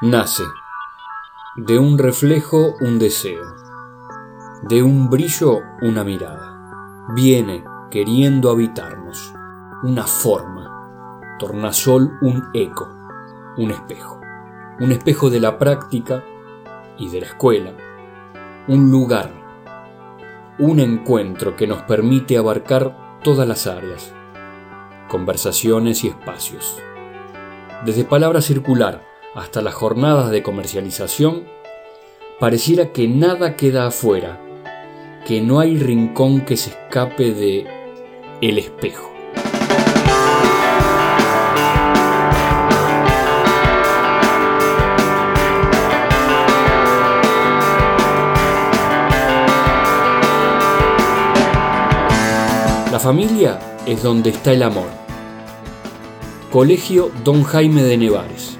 Nace de un reflejo un deseo, de un brillo una mirada. Viene queriendo habitarnos, una forma, tornasol un eco, un espejo, un espejo de la práctica y de la escuela, un lugar, un encuentro que nos permite abarcar todas las áreas, conversaciones y espacios. Desde palabra circular, hasta las jornadas de comercialización, pareciera que nada queda afuera, que no hay rincón que se escape de el espejo. La familia es donde está el amor. Colegio Don Jaime de Nevares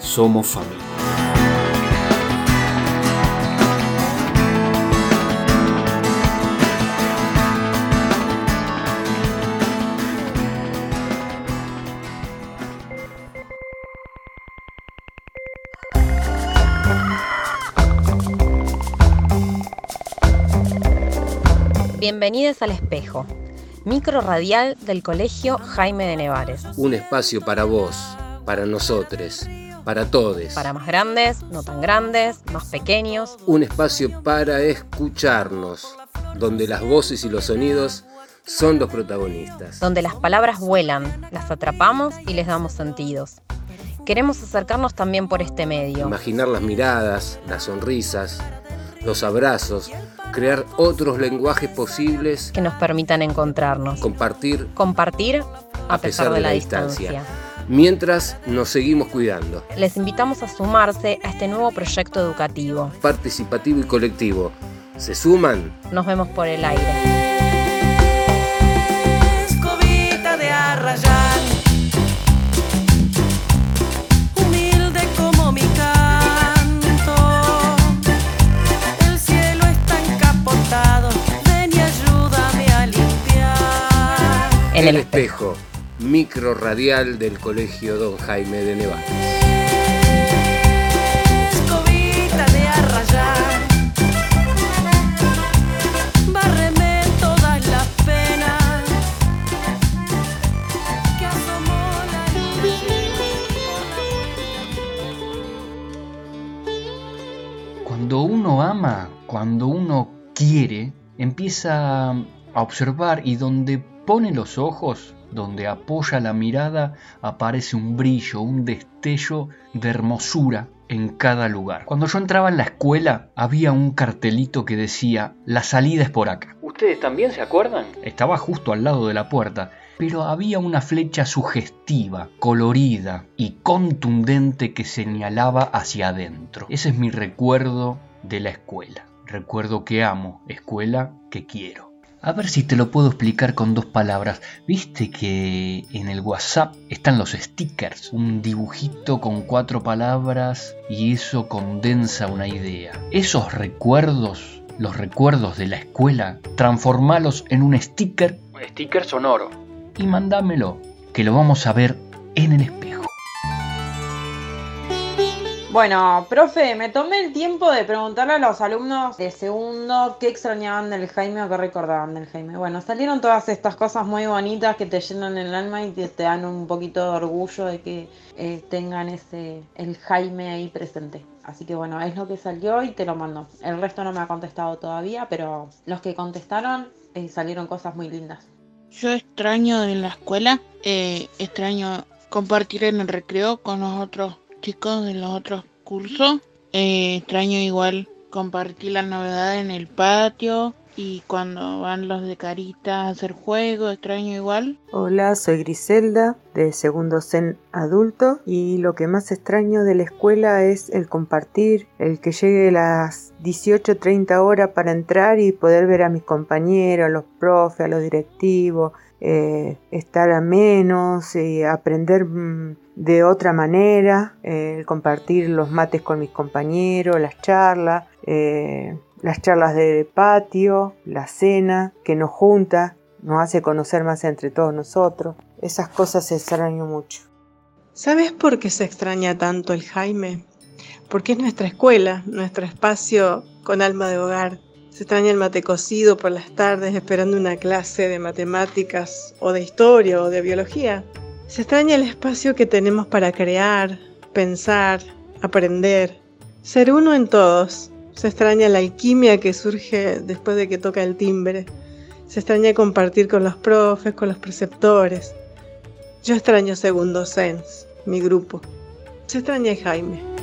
somos familia. Bienvenidos al espejo, micro radial del Colegio Jaime de Nevares. Un espacio para vos, para nosotros para todos. Para más grandes, no tan grandes, más pequeños. Un espacio para escucharnos, donde las voces y los sonidos son los protagonistas. Donde las palabras vuelan, las atrapamos y les damos sentidos. Queremos acercarnos también por este medio. Imaginar las miradas, las sonrisas, los abrazos, crear otros lenguajes posibles que nos permitan encontrarnos. Compartir. Compartir a, pesar, de, la, distancia mientras nos seguimos cuidando. Les invitamos a sumarse a este nuevo proyecto educativo. Participativo y colectivo. ¿Se suman? Nos vemos por el aire. El espejo micro radial del Colegio Don Jaime de Nevares. de arrayar, bárreme todas las penas que asomó la Cuando uno ama, cuando uno quiere, empieza a observar y donde pone los ojos donde apoya la mirada aparece un brillo, un destello de hermosura en cada lugar. Cuando yo entraba en la escuela había un cartelito que decía, la salida es por acá. ¿Ustedes también se acuerdan? Estaba justo al lado de la puerta, pero había una flecha sugestiva, colorida y contundente que señalaba hacia adentro. Ese es mi recuerdo de la escuela. Recuerdo que amo, escuela que quiero. A ver si te lo puedo explicar con dos palabras. Viste que en el WhatsApp están los stickers, un dibujito con cuatro palabras y eso condensa una idea. Esos recuerdos, los recuerdos de la escuela, transformalos en un sticker, sticker sonoro, y mandámelo, que lo vamos a ver en el espejo. Bueno, profe, me tomé el tiempo de preguntarle a los alumnos de segundo qué extrañaban del Jaime o qué recordaban del Jaime. Bueno, salieron todas estas cosas muy bonitas que te llenan el alma y te, dan un poquito de orgullo de que eh, tengan ese el Jaime ahí presente. Así que bueno, es lo que salió y te lo mando. El resto no me ha contestado todavía, pero los que contestaron eh, salieron cosas muy lindas. Yo extraño en la escuela, eh, extraño compartir en el recreo con los otros chicos de los otros cursos. Eh, extraño igual compartir la novedad en el patio y cuando van los de Carita a hacer juego, extraño igual. Hola, soy Griselda de segundo CEN adulto y lo que más extraño de la escuela es el compartir, el que llegue a las 18.30 horas para entrar y poder ver a mis compañeros, a los profes, a los directivos, eh, estar a menos, y aprender mm, de otra manera, eh, compartir los mates con mis compañeros, las charlas, eh, las charlas de patio, la cena que nos junta, nos hace conocer más entre todos nosotros. esas cosas extraño mucho. ¿Sabes por qué se extraña tanto el Jaime? Porque es nuestra escuela, nuestro espacio con alma de hogar. Se extraña el mate cocido por las tardes esperando una clase de matemáticas o de historia o de biología. Se extraña el espacio que tenemos para crear, pensar, aprender, ser uno en todos. Se extraña la alquimia que surge después de que toca el timbre. Se extraña compartir con los profes, con los preceptores. Yo extraño Segundo Sens, mi grupo. Se extraña Jaime.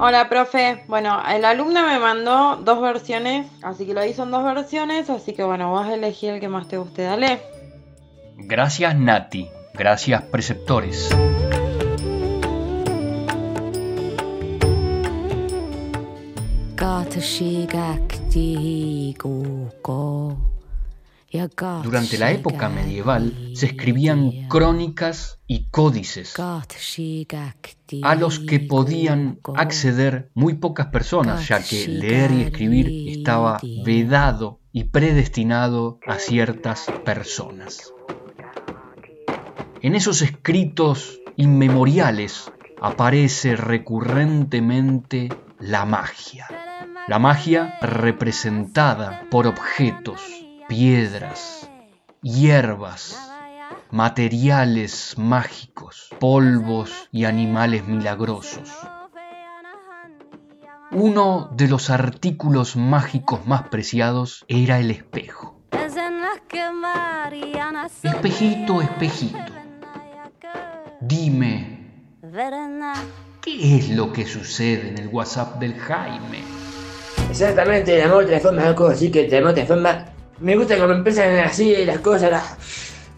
Hola, profe. Bueno, el alumno me mandó dos versiones, así que lo hizo en dos versiones, así que bueno, vos elegí el que más te guste, dale. Gracias Nati, gracias preceptores. Durante la época medieval se escribían crónicas y códices a los que podían acceder muy pocas personas, ya que leer y escribir estaba vedado y predestinado a ciertas personas. En esos escritos inmemoriales aparece recurrentemente la magia. La magia representada por objetos, piedras, hierbas, materiales mágicos, polvos y animales milagrosos. Uno de los artículos mágicos más preciados era el espejo. Espejito, espejito, dime, ¿qué es lo que sucede en el WhatsApp del Jaime? Exactamente, el amor transforma loco, así que el amor transforma. Me gusta cómo empiezan así las cosas, las...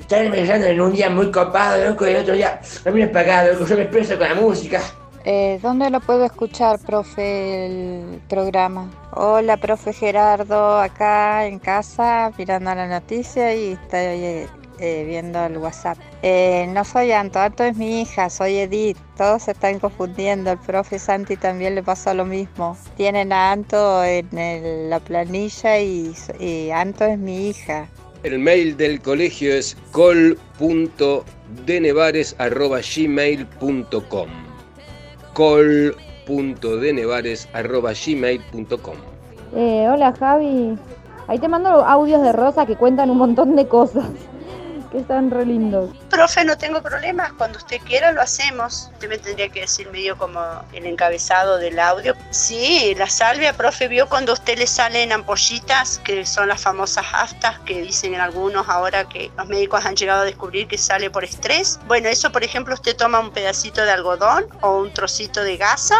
Están empezando en un día muy copado, loco, y el otro día vienes para acá, loco, yo me expreso con la música. Eh, ¿Dónde lo puedo escuchar, profe, el programa? Hola, profe Gerardo, acá en casa, mirando la noticia y estoy eh, viendo el WhatsApp. Eh, no soy Anto, Anto es mi hija, soy Edith. Todos se están confundiendo, el profe Santi también le pasó lo mismo. Tienen a Anto en el- la planilla y, y Anto es mi hija. El mail del colegio es col.denevares.gmail.com col.denevares.gmail.com Eh, hola Javi, ahí te mando audios de Rosa que cuentan un montón de cosas, que están re lindos. Profe, no tengo problemas. Cuando usted quiera lo hacemos. Usted me tendría que decir medio como el encabezado del audio. Sí, la salvia, profe, vio cuando a usted le salen ampollitas, que son las famosas aftas, que dicen en algunos ahora que los médicos han llegado a descubrir que sale por estrés. Bueno, eso, por ejemplo, usted toma un pedacito de algodón o un trocito de gasa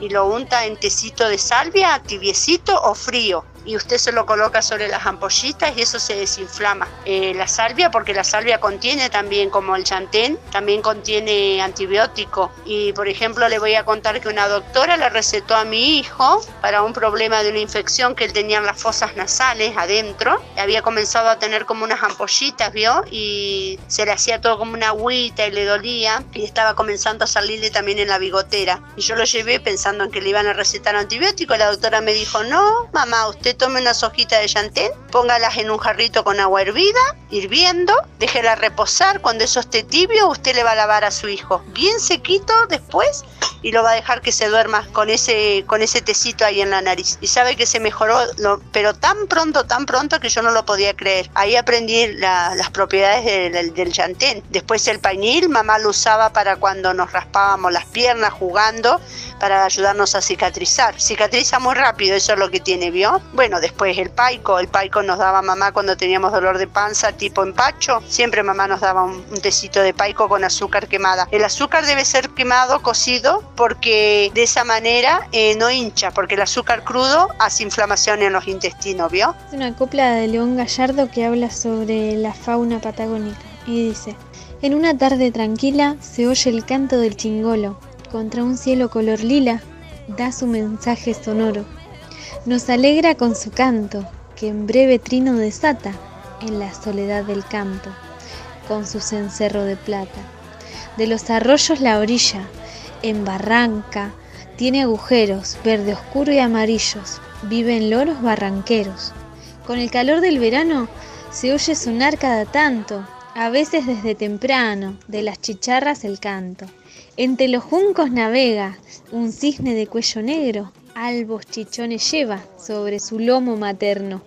y lo unta en tecito de salvia, tibiecito o frío y usted se lo coloca sobre las ampollitas y eso se desinflama. Eh, la salvia, porque la salvia contiene también, como el chantén, también contiene antibiótico. Y por ejemplo, le voy a contar que una doctora le recetó a mi hijo para un problema de una infección que él tenía en las fosas nasales adentro. Había comenzado a tener como unas ampollitas, ¿vio? Y se le hacía todo como una agüita y le dolía. Y estaba comenzando a salirle también en la bigotera. Y yo lo llevé pensando en que le iban a recetar antibiótico. La doctora me dijo, no, mamá, usted tome unas hojitas de chantén, póngalas en un jarrito con agua hervida, hirviendo, déjela reposar. Cuando eso esté tibio, usted le va a lavar a su hijo. Bien sequito después y lo va a dejar que se duerma con ese, con ese tecito ahí en la nariz. Y sabe que se mejoró, pero tan pronto, tan pronto que yo no lo podía creer. Ahí aprendí la- las propiedades del, del, del chantén. Después el pañil, mamá lo usaba para cuando nos raspábamos las piernas jugando, para ayudarnos a cicatrizar. Cicatriza muy rápido, eso es lo que tiene, ¿vio? Bueno, después el paico. El paico nos daba mamá cuando teníamos dolor de panza tipo empacho. Siempre mamá nos daba un, un tecito de paico con azúcar quemada. El azúcar debe ser quemado, cocido, porque de esa manera eh, no hincha, porque el azúcar crudo hace inflamación en los intestinos, ¿vio? Es una copla de León Gallardo que habla sobre la fauna patagónica y dice, en una tarde tranquila se oye el canto del chingolo, contra un cielo color lila, da su mensaje sonoro. Nos alegra con su canto, que en breve trino desata en la soledad del campo, con su cencerro de plata. De los arroyos la orilla, en barranca, tiene agujeros, verde oscuro y amarillos, viven loros barranqueros. Con el calor del verano se oye sonar cada tanto, a veces desde temprano, de las chicharras el canto. Entre los juncos navega un cisne de cuello negro, albos chichones lleva sobre su lomo materno.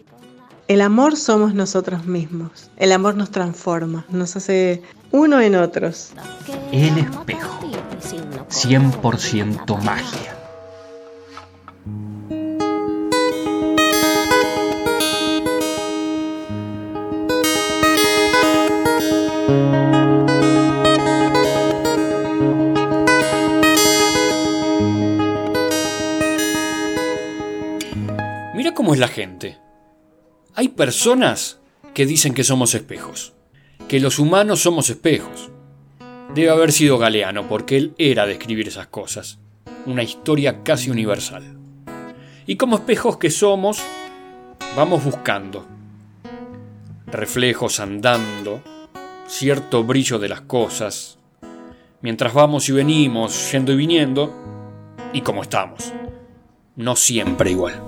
El amor somos nosotros mismos. El amor nos transforma, nos hace uno en otros. El espejo. 100% magia. Mira cómo es la gente. Hay personas que dicen que somos espejos, que los humanos somos espejos. Debe haber sido Galeano, porque él era de escribir esas cosas. Una historia casi universal. Y como espejos que somos, vamos buscando reflejos andando, cierto brillo de las cosas, mientras vamos y venimos, yendo y viniendo, y como estamos, no siempre igual.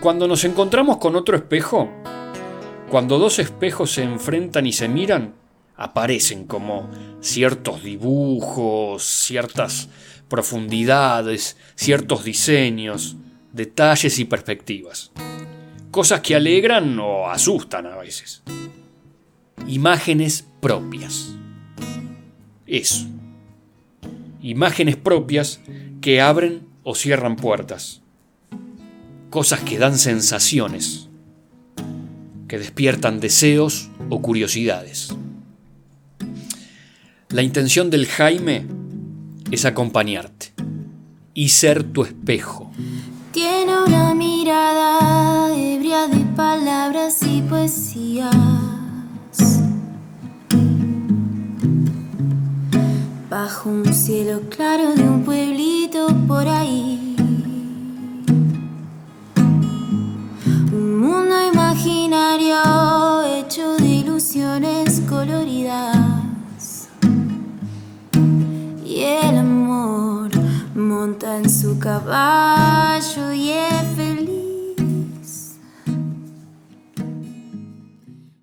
Cuando nos encontramos con otro espejo, cuando dos espejos se enfrentan y se miran, aparecen como ciertos dibujos, ciertas profundidades, ciertos diseños, detalles y perspectivas. Cosas que alegran o asustan a veces. Imágenes propias. Eso. Imágenes propias que abren o cierran puertas. Cosas que dan sensaciones. Que despiertan deseos o curiosidades. La intención del Jaime es acompañarte y ser tu espejo. Tiene una mirada ebria de palabras y poesías. Bajo un cielo claro de un pueblito